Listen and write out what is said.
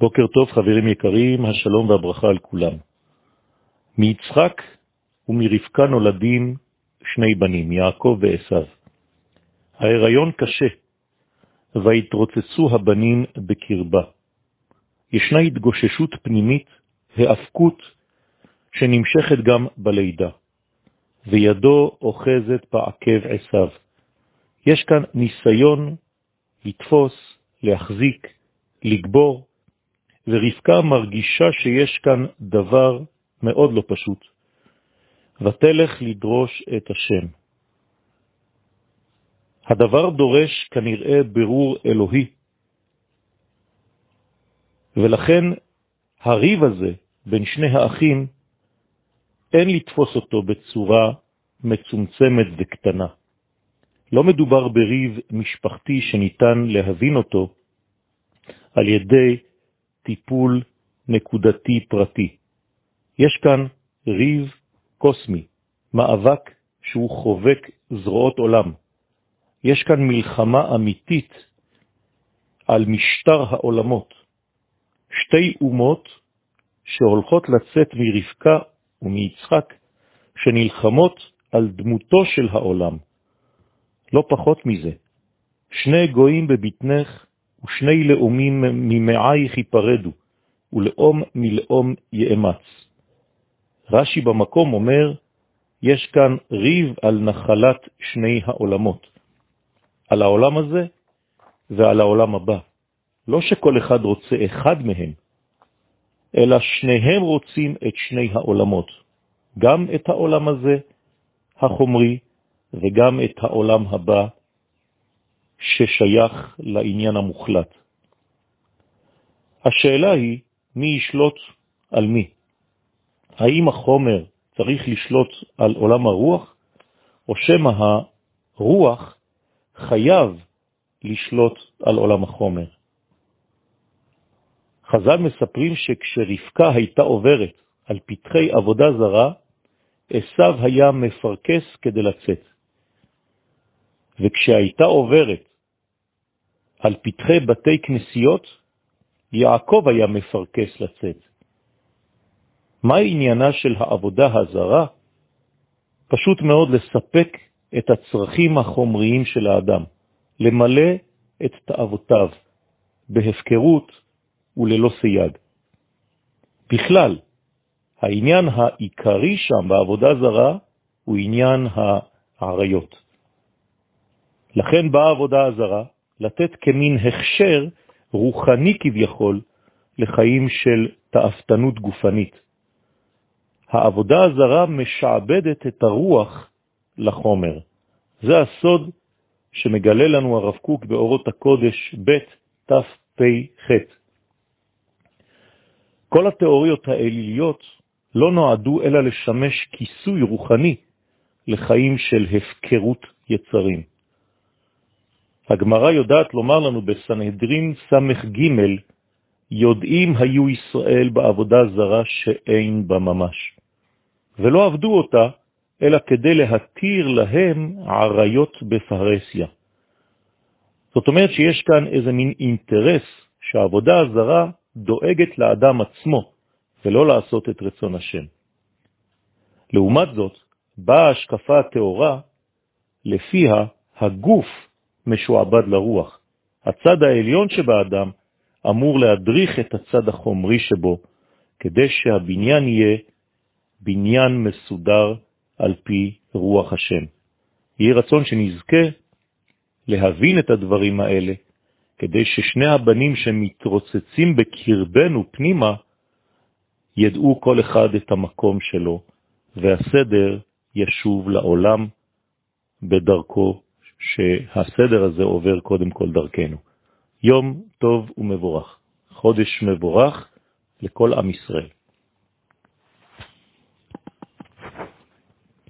בוקר טוב חברים יקרים, השלום והברכה על כולם. מיצחק ומרבקה נולדים שני בנים, יעקב ועשיו. ההיריון קשה, והתרוצצו הבנים בקרבה. ישנה התגוששות פנימית, האפקות, שנמשכת גם בלידה, וידו אוחזת בעקב עשיו. יש כאן ניסיון לתפוס, להחזיק, לגבור, ורבקה מרגישה שיש כאן דבר מאוד לא פשוט. ותלך לדרוש את השם. הדבר דורש כנראה ברור אלוהי, ולכן הריב הזה בין שני האחים, אין לתפוס אותו בצורה מצומצמת וקטנה. לא מדובר בריב משפחתי שניתן להבין אותו על ידי טיפול נקודתי פרטי. יש כאן ריב קוסמי, מאבק שהוא חובק זרועות עולם. יש כאן מלחמה אמיתית על משטר העולמות. שתי אומות שהולכות לצאת מרבקה ומיצחק, שנלחמות על דמותו של העולם. לא פחות מזה. שני גויים בבטנך ושני לאומים ממעייך ייפרדו, ולאום מלאום יאמץ. רש"י במקום אומר, יש כאן ריב על נחלת שני העולמות, על העולם הזה ועל העולם הבא. לא שכל אחד רוצה אחד מהם, אלא שניהם רוצים את שני העולמות, גם את העולם הזה, החומרי, וגם את העולם הבא, ששייך לעניין המוחלט. השאלה היא, מי ישלוט על מי? האם החומר צריך לשלוט על עולם הרוח, או שמא הרוח חייב לשלוט על עולם החומר? חז"ל מספרים שכשרבקה הייתה עוברת על פתחי עבודה זרה, עשיו היה מפרקס כדי לצאת. וכשהייתה עוברת על פתחי בתי כנסיות, יעקב היה מפרקס לצאת. מה עניינה של העבודה הזרה? פשוט מאוד לספק את הצרכים החומריים של האדם, למלא את תאוותיו בהפקרות וללא סייג. בכלל, העניין העיקרי שם בעבודה זרה הוא עניין העריות. לכן באה העבודה הזרה לתת כמין הכשר רוחני כביכול לחיים של תאפתנות גופנית. העבודה הזרה משעבדת את הרוח לחומר. זה הסוד שמגלה לנו הרב קוק באורות הקודש ב' תפ"ח. כל התיאוריות האליליות לא נועדו אלא לשמש כיסוי רוחני לחיים של הפקרות יצרים. הגמרא יודעת לומר לנו בסנהדרין ס"ג, יודעים היו ישראל בעבודה זרה שאין בה ממש, ולא עבדו אותה, אלא כדי להתיר להם עריות בפרסיה. זאת אומרת שיש כאן איזה מין אינטרס שהעבודה הזרה דואגת לאדם עצמו, ולא לעשות את רצון השם. לעומת זאת, באה השקפה התאורה, לפיה הגוף משועבד לרוח. הצד העליון שבאדם אמור להדריך את הצד החומרי שבו, כדי שהבניין יהיה בניין מסודר על פי רוח השם. יהיה רצון שנזכה להבין את הדברים האלה, כדי ששני הבנים שמתרוצצים בקרבנו פנימה, ידעו כל אחד את המקום שלו, והסדר ישוב לעולם בדרכו שהסדר הזה עובר קודם כל דרכנו. יום טוב ומבורך, חודש מבורך לכל עם ישראל.